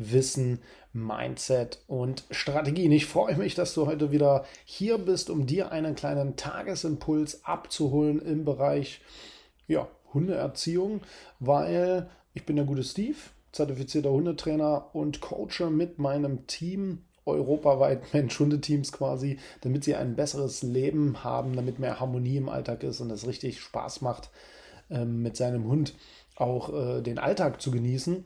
Wissen, Mindset und Strategien. Ich freue mich, dass du heute wieder hier bist, um dir einen kleinen Tagesimpuls abzuholen im Bereich ja, Hundeerziehung, weil ich bin der gute Steve, zertifizierter Hundetrainer und coache mit meinem Team europaweit Mensch-Hundeteams quasi, damit sie ein besseres Leben haben, damit mehr Harmonie im Alltag ist und es richtig Spaß macht, ähm, mit seinem Hund auch äh, den Alltag zu genießen.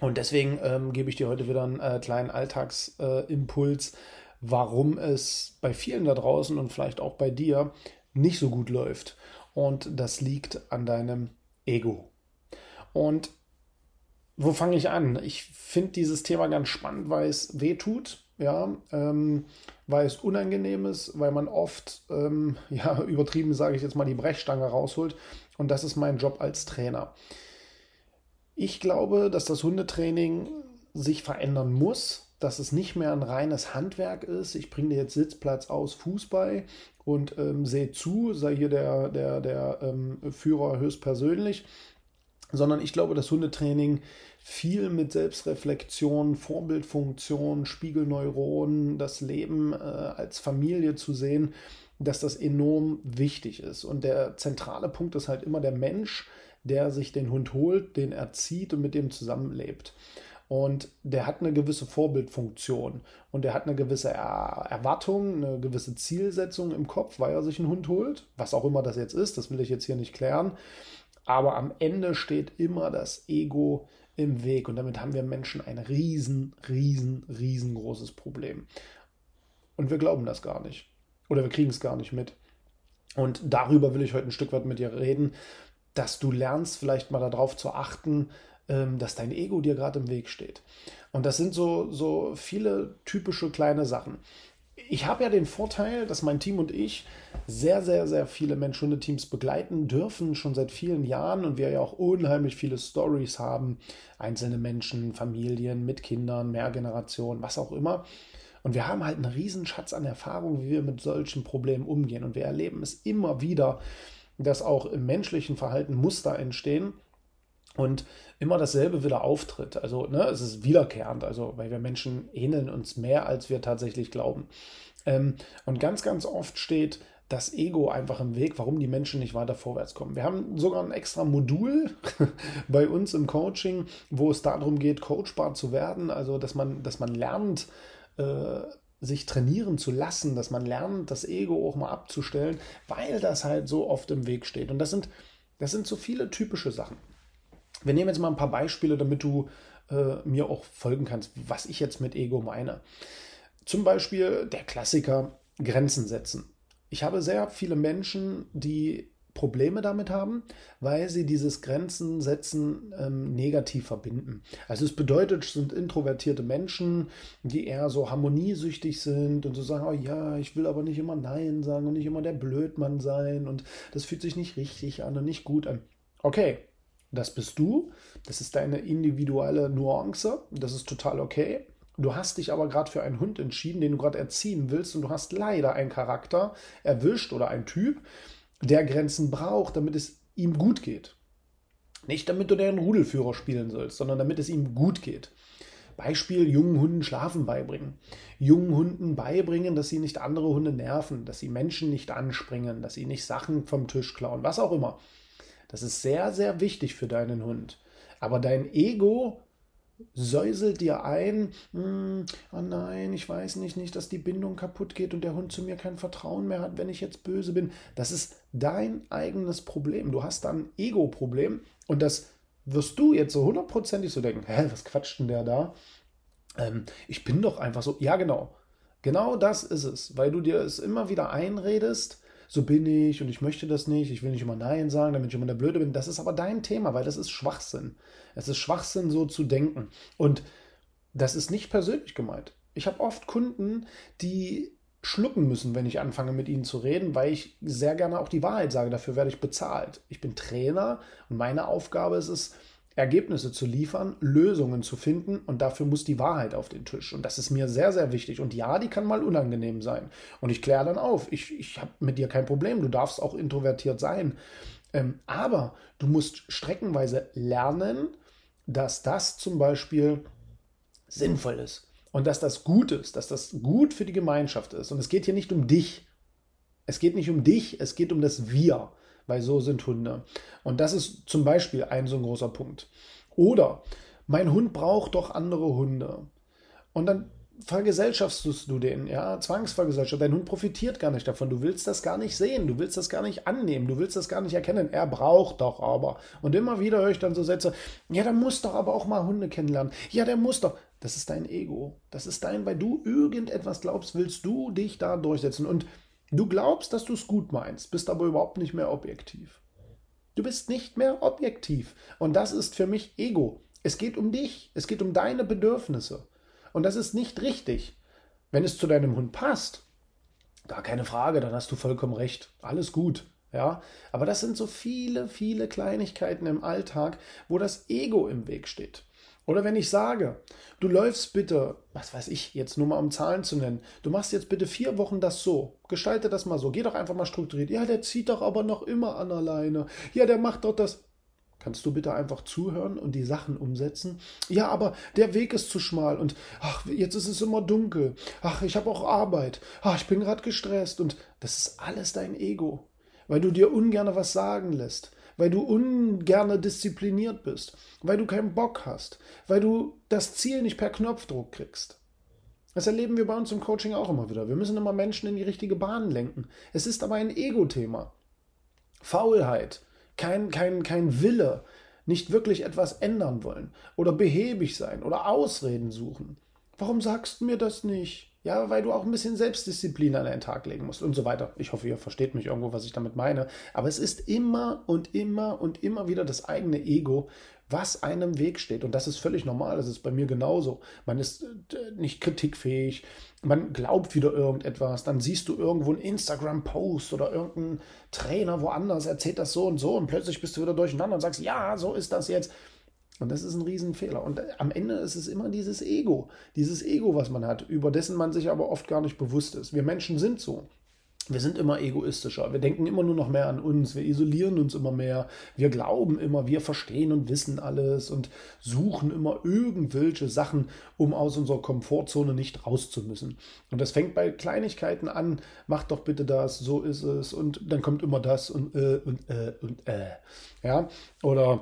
Und deswegen ähm, gebe ich dir heute wieder einen äh, kleinen Alltagsimpuls, äh, warum es bei vielen da draußen und vielleicht auch bei dir nicht so gut läuft. Und das liegt an deinem Ego. Und wo fange ich an? Ich finde dieses Thema ganz spannend, weil es weh tut, ja, ähm, weil es unangenehm ist, weil man oft, ähm, ja, übertrieben sage ich jetzt mal, die Brechstange rausholt. Und das ist mein Job als Trainer. Ich glaube, dass das Hundetraining sich verändern muss, dass es nicht mehr ein reines Handwerk ist. Ich bringe dir jetzt Sitzplatz aus, Fuß bei und ähm, sehe zu, sei hier der, der, der ähm, Führer höchstpersönlich, sondern ich glaube, dass Hundetraining viel mit Selbstreflexion, Vorbildfunktion, Spiegelneuronen, das Leben äh, als Familie zu sehen, dass das enorm wichtig ist. Und der zentrale Punkt ist halt immer der Mensch, der sich den Hund holt, den erzieht und mit dem zusammenlebt. Und der hat eine gewisse Vorbildfunktion und der hat eine gewisse er Erwartung, eine gewisse Zielsetzung im Kopf, weil er sich einen Hund holt. Was auch immer das jetzt ist, das will ich jetzt hier nicht klären. Aber am Ende steht immer das Ego im Weg und damit haben wir Menschen ein riesen, riesen, riesengroßes Problem. Und wir glauben das gar nicht. Oder wir kriegen es gar nicht mit. Und darüber will ich heute ein Stück weit mit dir reden, dass du lernst, vielleicht mal darauf zu achten, ähm, dass dein Ego dir gerade im Weg steht. Und das sind so, so viele typische kleine Sachen. Ich habe ja den Vorteil, dass mein Team und ich sehr, sehr, sehr viele Mensch-Hunde-Teams begleiten dürfen, schon seit vielen Jahren und wir ja auch unheimlich viele Stories haben. Einzelne Menschen, Familien mit Kindern, Mehrgenerationen, was auch immer. Und wir haben halt einen Riesenschatz an Erfahrung, wie wir mit solchen Problemen umgehen. Und wir erleben es immer wieder, dass auch im menschlichen Verhalten Muster entstehen und immer dasselbe wieder auftritt. Also ne, es ist wiederkehrend, also weil wir Menschen ähneln uns mehr, als wir tatsächlich glauben. Ähm, und ganz, ganz oft steht das Ego einfach im Weg, warum die Menschen nicht weiter vorwärts kommen. Wir haben sogar ein extra Modul bei uns im Coaching, wo es darum geht, coachbar zu werden, also dass man, dass man lernt, äh, sich trainieren zu lassen, dass man lernt, das Ego auch mal abzustellen, weil das halt so oft im Weg steht. Und das sind, das sind so viele typische Sachen. Wir nehmen jetzt mal ein paar Beispiele, damit du äh, mir auch folgen kannst, was ich jetzt mit Ego meine. Zum Beispiel der Klassiker Grenzen setzen. Ich habe sehr viele Menschen, die Probleme damit haben, weil sie dieses Grenzen setzen ähm, negativ verbinden. Also es bedeutet, es sind introvertierte Menschen, die eher so harmoniesüchtig sind und so sagen, oh ja, ich will aber nicht immer Nein sagen und nicht immer der Blödmann sein und das fühlt sich nicht richtig an und nicht gut an. Okay, das bist du, das ist deine individuelle Nuance, das ist total okay. Du hast dich aber gerade für einen Hund entschieden, den du gerade erziehen willst und du hast leider einen Charakter erwischt oder einen Typ, der Grenzen braucht, damit es ihm gut geht. Nicht damit du den Rudelführer spielen sollst, sondern damit es ihm gut geht. Beispiel jungen Hunden Schlafen beibringen. Jungen Hunden beibringen, dass sie nicht andere Hunde nerven, dass sie Menschen nicht anspringen, dass sie nicht Sachen vom Tisch klauen, was auch immer. Das ist sehr, sehr wichtig für deinen Hund. Aber dein Ego säuselt dir ein, hm, oh nein, ich weiß nicht, nicht, dass die Bindung kaputt geht und der Hund zu mir kein Vertrauen mehr hat, wenn ich jetzt böse bin. Das ist dein eigenes Problem. Du hast da ein Ego-Problem und das wirst du jetzt so hundertprozentig so denken, hä, was quatscht denn der da? Ähm, ich bin doch einfach so. Ja, genau. Genau das ist es, weil du dir es immer wieder einredest, so bin ich und ich möchte das nicht, ich will nicht immer Nein sagen, damit ich immer der Blöde bin. Das ist aber dein Thema, weil das ist Schwachsinn. Es ist Schwachsinn, so zu denken. Und das ist nicht persönlich gemeint. Ich habe oft Kunden, die schlucken müssen, wenn ich anfange mit ihnen zu reden, weil ich sehr gerne auch die Wahrheit sage. Dafür werde ich bezahlt. Ich bin Trainer und meine Aufgabe ist es, Ergebnisse zu liefern, Lösungen zu finden und dafür muss die Wahrheit auf den Tisch. Und das ist mir sehr, sehr wichtig. Und ja, die kann mal unangenehm sein. Und ich kläre dann auf, ich, ich habe mit dir kein Problem, du darfst auch introvertiert sein. Ähm, aber du musst streckenweise lernen, dass das zum Beispiel sinnvoll ist und dass das gut ist, dass das gut für die Gemeinschaft ist. Und es geht hier nicht um dich. Es geht nicht um dich, es geht um das Wir weil so sind Hunde. Und das ist zum Beispiel ein so ein großer Punkt. Oder mein Hund braucht doch andere Hunde. Und dann vergesellschaftst du den, ja, Zwangsvergesellschaft. Dein Hund profitiert gar nicht davon. Du willst das gar nicht sehen, du willst das gar nicht annehmen, du willst das gar nicht erkennen. Er braucht doch aber. Und immer wieder höre ich dann so Sätze, ja, der muss doch aber auch mal Hunde kennenlernen. Ja, der muss doch. Das ist dein Ego. Das ist dein, weil du irgendetwas glaubst, willst du dich da durchsetzen. Und Du glaubst, dass du es gut meinst, bist aber überhaupt nicht mehr objektiv. Du bist nicht mehr objektiv. Und das ist für mich Ego. Es geht um dich, es geht um deine Bedürfnisse. Und das ist nicht richtig. Wenn es zu deinem Hund passt, gar keine Frage, dann hast du vollkommen recht. Alles gut. Ja, aber das sind so viele, viele Kleinigkeiten im Alltag, wo das Ego im Weg steht. Oder wenn ich sage, du läufst bitte, was weiß ich, jetzt nur mal um Zahlen zu nennen, du machst jetzt bitte vier Wochen das so, gestalte das mal so, geh doch einfach mal strukturiert. Ja, der zieht doch aber noch immer an alleine. Ja, der macht doch das. Kannst du bitte einfach zuhören und die Sachen umsetzen? Ja, aber der Weg ist zu schmal und ach, jetzt ist es immer dunkel. Ach, ich habe auch Arbeit. Ach, ich bin gerade gestresst und das ist alles dein Ego, weil du dir ungern was sagen lässt weil du ungerne diszipliniert bist, weil du keinen Bock hast, weil du das Ziel nicht per Knopfdruck kriegst. Das erleben wir bei uns im Coaching auch immer wieder. Wir müssen immer Menschen in die richtige Bahn lenken. Es ist aber ein Ego-Thema. Faulheit, kein, kein, kein Wille, nicht wirklich etwas ändern wollen oder behäbig sein oder Ausreden suchen. Warum sagst du mir das nicht? Ja, weil du auch ein bisschen Selbstdisziplin an den Tag legen musst und so weiter. Ich hoffe, ihr versteht mich irgendwo, was ich damit meine. Aber es ist immer und immer und immer wieder das eigene Ego, was einem Weg steht. Und das ist völlig normal. Das ist bei mir genauso. Man ist äh, nicht kritikfähig. Man glaubt wieder irgendetwas. Dann siehst du irgendwo einen Instagram-Post oder irgendein Trainer woanders erzählt das so und so. Und plötzlich bist du wieder durcheinander und sagst, ja, so ist das jetzt. Und das ist ein Riesenfehler. Und am Ende ist es immer dieses Ego, dieses Ego, was man hat, über dessen man sich aber oft gar nicht bewusst ist. Wir Menschen sind so. Wir sind immer egoistischer. Wir denken immer nur noch mehr an uns. Wir isolieren uns immer mehr. Wir glauben immer, wir verstehen und wissen alles und suchen immer irgendwelche Sachen, um aus unserer Komfortzone nicht raus zu müssen. Und das fängt bei Kleinigkeiten an. Mach doch bitte das, so ist es. Und dann kommt immer das und äh und äh und äh. Ja, oder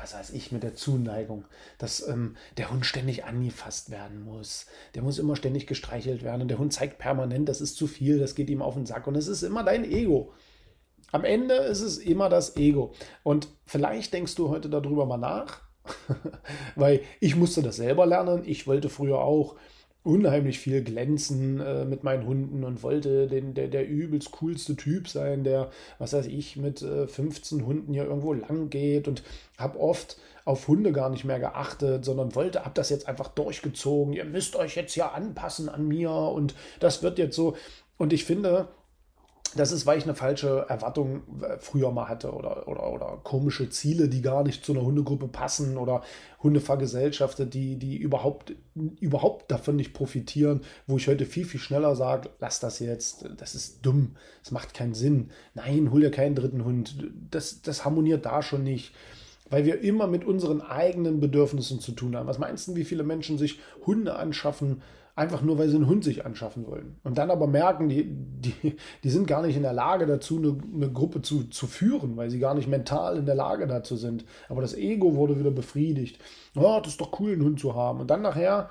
was weiß ich, mit der Zuneigung, dass ähm, der Hund ständig angefasst werden muss. Der muss immer ständig gestreichelt werden und der Hund zeigt permanent, das ist zu viel, das geht ihm auf den Sack und es ist immer dein Ego. Am Ende ist es immer das Ego. Und vielleicht denkst du heute darüber mal nach, weil ich musste das selber lernen. Ich wollte früher auch unheimlich viel glänzen äh, mit meinen Hunden und wollte den, der, der übelst coolste Typ sein, der, was weiß ich, mit äh, 15 Hunden hier irgendwo lang geht und habe oft auf Hunde gar nicht mehr geachtet, sondern wollte, habe das jetzt einfach durchgezogen. Ihr müsst euch jetzt ja anpassen an mir und das wird jetzt so. Und ich finde, das ist, weil ich eine falsche Erwartung äh, früher mal hatte oder, oder, oder komische Ziele, die gar nicht zu einer Hundegruppe passen oder Hundevergesellschaftet, die, die überhaupt, überhaupt davon nicht profitieren, wo ich heute viel, viel schneller sage, lass das jetzt, das ist dumm, es macht keinen Sinn. Nein, hol dir keinen dritten Hund. Das, das harmoniert da schon nicht weil wir immer mit unseren eigenen Bedürfnissen zu tun haben. Was meinst du, wie viele Menschen sich Hunde anschaffen, einfach nur, weil sie einen Hund sich anschaffen wollen. Und dann aber merken, die, die, die sind gar nicht in der Lage dazu, eine, eine Gruppe zu, zu führen, weil sie gar nicht mental in der Lage dazu sind. Aber das Ego wurde wieder befriedigt. Oh, das ist doch cool, einen Hund zu haben. Und dann nachher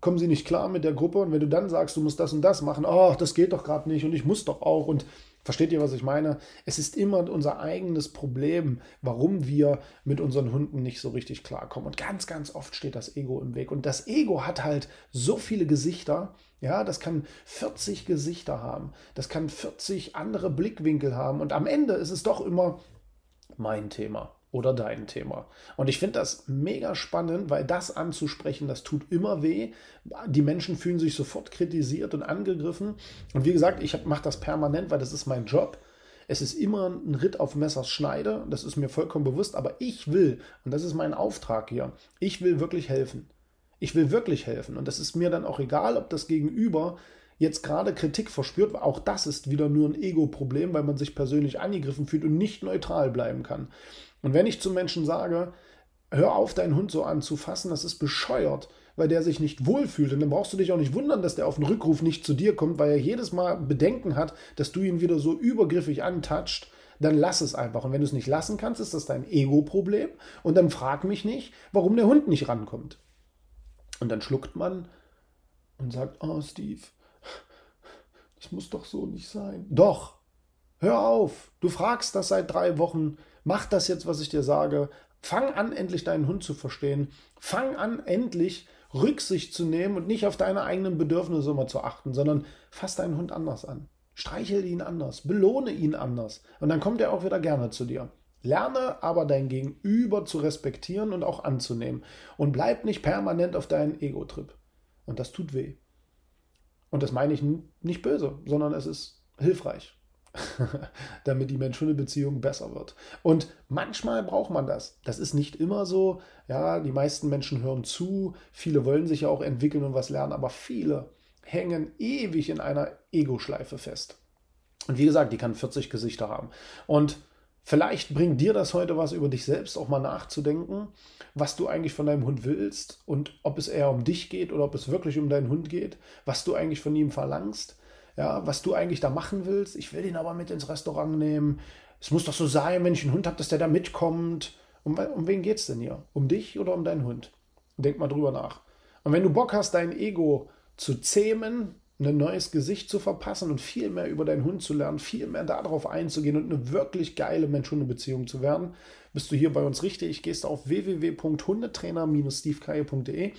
kommen sie nicht klar mit der Gruppe. Und wenn du dann sagst, du musst das und das machen, oh, das geht doch gerade nicht und ich muss doch auch. Und Versteht ihr, was ich meine? Es ist immer unser eigenes Problem, warum wir mit unseren Hunden nicht so richtig klarkommen. Und ganz, ganz oft steht das Ego im Weg. Und das Ego hat halt so viele Gesichter. Ja, das kann 40 Gesichter haben. Das kann 40 andere Blickwinkel haben. Und am Ende ist es doch immer mein Thema oder dein Thema. Und ich finde das mega spannend, weil das anzusprechen, das tut immer weh. Die Menschen fühlen sich sofort kritisiert und angegriffen. Und wie gesagt, ich mache das permanent, weil das ist mein Job. Es ist immer ein Ritt auf Messers Schneide, das ist mir vollkommen bewusst, aber ich will, und das ist mein Auftrag hier, ich will wirklich helfen. Ich will wirklich helfen. Und das ist mir dann auch egal, ob das Gegenüber jetzt gerade Kritik verspürt. Auch das ist wieder nur ein Ego-Problem, weil man sich persönlich angegriffen fühlt und nicht neutral bleiben kann. Und wenn ich zu Menschen sage, hör auf, deinen Hund so anzufassen, das ist bescheuert, weil der sich nicht wohlfühlt. Und dann brauchst du dich auch nicht wundern, dass der auf den Rückruf nicht zu dir kommt, weil er jedes Mal Bedenken hat, dass du ihn wieder so übergriffig antatscht. Dann lass es einfach. Und wenn du es nicht lassen kannst, ist das dein Ego-Problem. Und dann frag mich nicht, warum der Hund nicht rankommt. Und dann schluckt man und sagt, oh Steve, das muss doch so nicht sein. Doch, hör auf. Du fragst das seit drei Wochen mach das jetzt, was ich dir sage. Fang an, endlich deinen Hund zu verstehen. Fang an, endlich Rücksicht zu nehmen und nicht auf deine eigenen Bedürfnisse immer zu achten, sondern fass deinen Hund anders an. Streichel ihn anders, belohne ihn anders. Und dann kommt er auch wieder gerne zu dir. Lerne aber dein Gegenüber zu respektieren und auch anzunehmen. Und bleib nicht permanent auf deinen Ego-Trip. Und das tut weh. Und das meine ich nicht böse, sondern es ist hilfreich. damit die Mensch-Hunde-Beziehung besser wird. Und manchmal braucht man das. Das ist nicht immer so. Ja, die meisten Menschen hören zu, viele wollen sich ja auch entwickeln und was lernen, aber viele hängen ewig in einer Ego-Schleife fest. Und wie gesagt, die kann 40 Gesichter haben. Und vielleicht bringt dir das heute was über dich selbst auch mal nachzudenken, was du eigentlich von deinem Hund willst und ob es eher um dich geht oder ob es wirklich um deinen Hund geht, was du eigentlich von ihm verlangst ja, was du eigentlich da machen willst. Ich will den aber mit ins Restaurant nehmen. Es muss doch so sein, wenn ich einen Hund habe, dass der da mitkommt. Um, um wen geht es denn hier? Um dich oder um deinen Hund? Denk mal drüber nach. Und wenn du Bock hast, dein Ego zu zähmen, ein neues Gesicht zu verpassen und viel mehr über deinen Hund zu lernen, viel mehr darauf einzugehen und eine wirklich geile Mensch-Hunde-Beziehung zu werden, bist du hier bei uns richtig. Gehst auf www.hundetrainer-stevekaye.de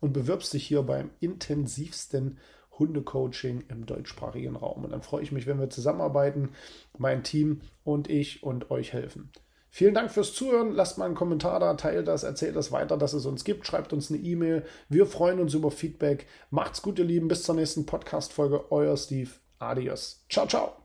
und bewirbst dich hier beim intensivsten Hundecoaching im deutschsprachigen Raum. Und dann freue ich mich, wenn wir zusammenarbeiten, mein Team und ich und euch helfen. Vielen Dank fürs Zuhören. Lasst mal einen Kommentar da, teilt das, erzählt das weiter, dass es uns gibt. Schreibt uns eine E-Mail. Wir freuen uns über Feedback. Macht's gut, ihr Lieben. Bis zur nächsten Podcast-Folge. Euer Steve. Adios. Ciao, ciao.